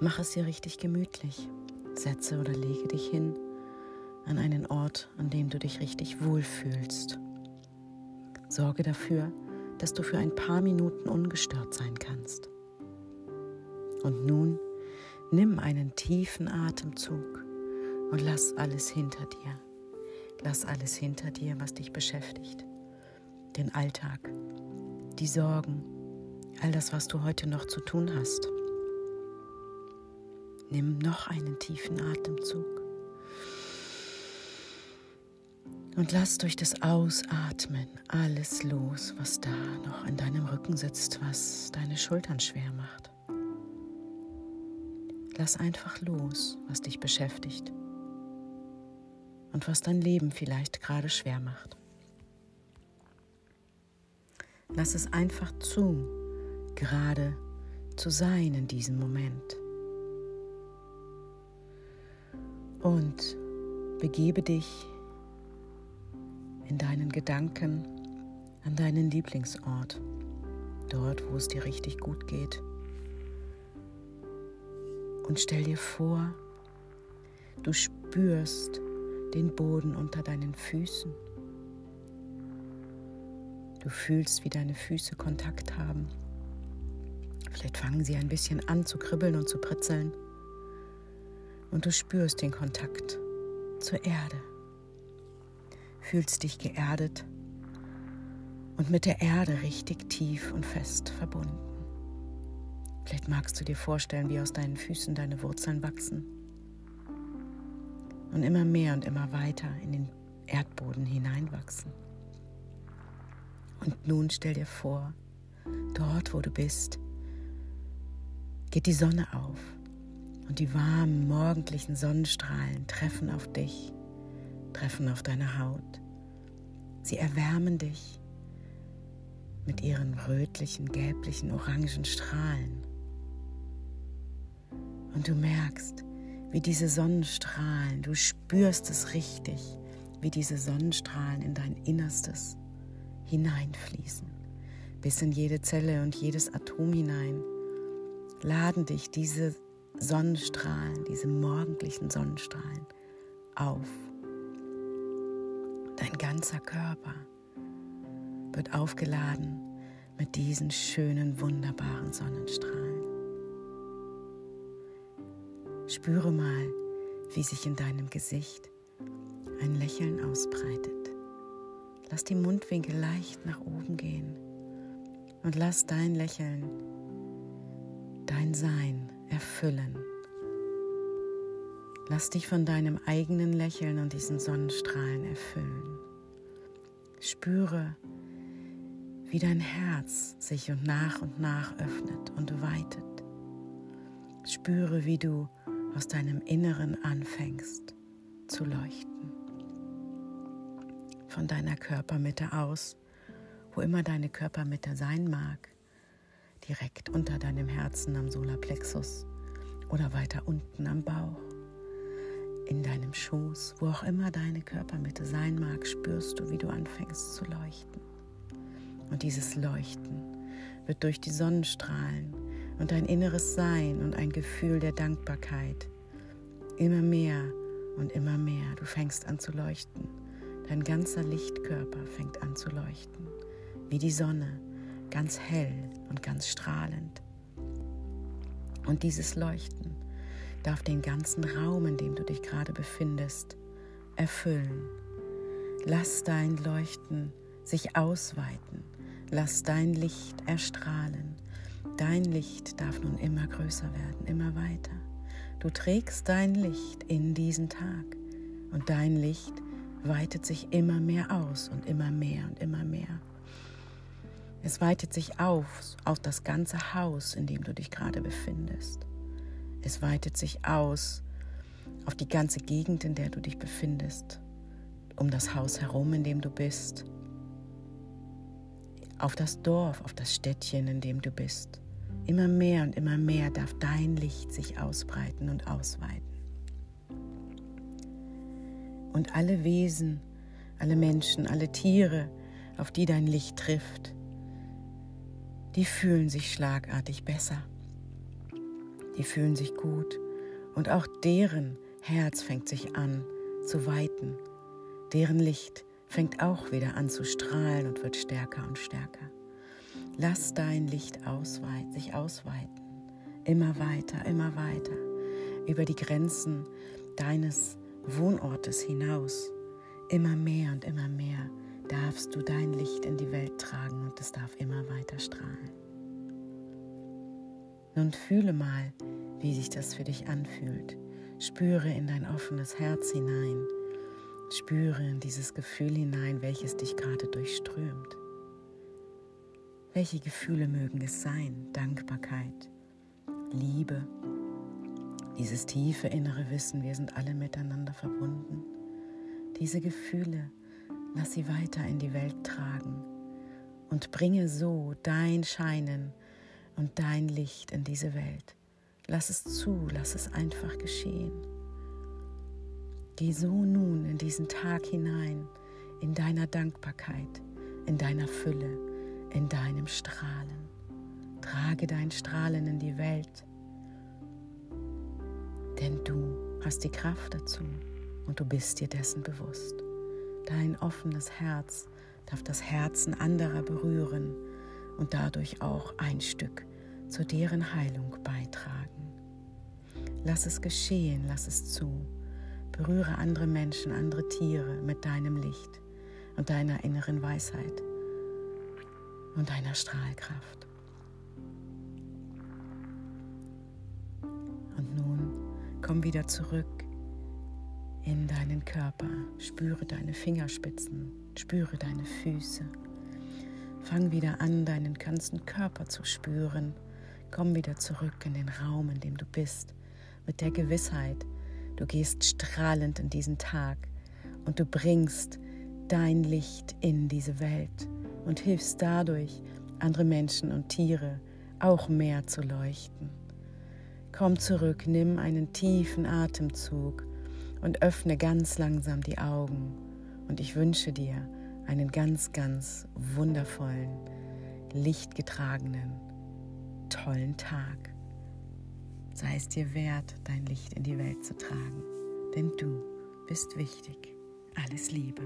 Mach es dir richtig gemütlich. Setze oder lege dich hin an einen Ort, an dem du dich richtig wohlfühlst. Sorge dafür, dass du für ein paar Minuten ungestört sein kannst. Und nun nimm einen tiefen Atemzug und lass alles hinter dir. Lass alles hinter dir, was dich beschäftigt. Den Alltag, die Sorgen, all das, was du heute noch zu tun hast. Nimm noch einen tiefen Atemzug und lass durch das Ausatmen alles los, was da noch in deinem Rücken sitzt, was deine Schultern schwer macht. Lass einfach los, was dich beschäftigt und was dein Leben vielleicht gerade schwer macht. Lass es einfach zu, gerade zu sein in diesem Moment. Und begebe dich in deinen Gedanken an deinen Lieblingsort, dort, wo es dir richtig gut geht. Und stell dir vor, du spürst den Boden unter deinen Füßen. Du fühlst, wie deine Füße Kontakt haben. Vielleicht fangen sie ein bisschen an zu kribbeln und zu pritzeln. Und du spürst den Kontakt zur Erde. Fühlst dich geerdet und mit der Erde richtig tief und fest verbunden. Vielleicht magst du dir vorstellen, wie aus deinen Füßen deine Wurzeln wachsen und immer mehr und immer weiter in den Erdboden hineinwachsen. Und nun stell dir vor, dort wo du bist, geht die Sonne auf und die warmen morgendlichen Sonnenstrahlen treffen auf dich, treffen auf deine Haut. Sie erwärmen dich mit ihren rötlichen, gelblichen, orangen Strahlen. Und du merkst, wie diese Sonnenstrahlen, du spürst es richtig, wie diese Sonnenstrahlen in dein Innerstes hineinfließen, bis in jede Zelle und jedes Atom hinein, laden dich diese Sonnenstrahlen, diese morgendlichen Sonnenstrahlen auf. Dein ganzer Körper wird aufgeladen mit diesen schönen, wunderbaren Sonnenstrahlen. Spüre mal, wie sich in deinem Gesicht ein Lächeln ausbreitet. Lass die Mundwinkel leicht nach oben gehen und lass dein Lächeln, dein Sein erfüllen. Lass dich von deinem eigenen Lächeln und diesen Sonnenstrahlen erfüllen. Spüre, wie dein Herz sich und nach und nach öffnet und weitet. Spüre, wie du aus deinem Inneren anfängst zu leuchten. Von deiner Körpermitte aus, wo immer deine Körpermitte sein mag, direkt unter deinem Herzen am Solarplexus oder weiter unten am Bauch, in deinem Schoß, wo auch immer deine Körpermitte sein mag, spürst du, wie du anfängst zu leuchten. Und dieses Leuchten wird durch die Sonnenstrahlen und dein inneres Sein und ein Gefühl der Dankbarkeit. Immer mehr und immer mehr. Du fängst an zu leuchten. Dein ganzer Lichtkörper fängt an zu leuchten. Wie die Sonne, ganz hell und ganz strahlend. Und dieses Leuchten darf den ganzen Raum, in dem du dich gerade befindest, erfüllen. Lass dein Leuchten sich ausweiten. Lass dein Licht erstrahlen. Dein Licht darf nun immer größer werden, immer weiter. Du trägst dein Licht in diesen Tag und dein Licht weitet sich immer mehr aus und immer mehr und immer mehr. Es weitet sich auf auf das ganze Haus, in dem du dich gerade befindest. Es weitet sich aus auf die ganze Gegend, in der du dich befindest, um das Haus herum, in dem du bist, auf das Dorf, auf das Städtchen, in dem du bist. Immer mehr und immer mehr darf dein Licht sich ausbreiten und ausweiten. Und alle Wesen, alle Menschen, alle Tiere, auf die dein Licht trifft, die fühlen sich schlagartig besser. die fühlen sich gut und auch deren Herz fängt sich an zu weiten. Deren Licht fängt auch wieder an zu strahlen und wird stärker und stärker. Lass dein Licht ausweiten, sich ausweiten, immer weiter, immer weiter, über die Grenzen deines Wohnortes hinaus. Immer mehr und immer mehr darfst du dein Licht in die Welt tragen und es darf immer weiter strahlen. Nun fühle mal, wie sich das für dich anfühlt. Spüre in dein offenes Herz hinein. Spüre in dieses Gefühl hinein, welches dich gerade durchströmt. Welche Gefühle mögen es sein? Dankbarkeit, Liebe, dieses tiefe innere Wissen, wir sind alle miteinander verbunden. Diese Gefühle, lass sie weiter in die Welt tragen und bringe so dein Scheinen und dein Licht in diese Welt. Lass es zu, lass es einfach geschehen. Geh so nun in diesen Tag hinein, in deiner Dankbarkeit, in deiner Fülle, in deinem Strahlen. Trage dein Strahlen in die Welt, denn du hast die Kraft dazu und du bist dir dessen bewusst. Dein offenes Herz darf das Herzen anderer berühren und dadurch auch ein Stück zu deren Heilung beitragen. Lass es geschehen, lass es zu. Berühre andere Menschen, andere Tiere mit deinem Licht und deiner inneren Weisheit und deiner Strahlkraft. Und nun komm wieder zurück in deinen Körper. Spüre deine Fingerspitzen, spüre deine Füße. Fang wieder an, deinen ganzen Körper zu spüren. Komm wieder zurück in den Raum, in dem du bist, mit der Gewissheit, du gehst strahlend in diesen Tag und du bringst dein Licht in diese Welt und hilfst dadurch, andere Menschen und Tiere auch mehr zu leuchten. Komm zurück, nimm einen tiefen Atemzug und öffne ganz langsam die Augen. Und ich wünsche dir einen ganz, ganz wundervollen, lichtgetragenen, tollen Tag. Sei es dir wert, dein Licht in die Welt zu tragen, denn du bist wichtig. Alles Liebe.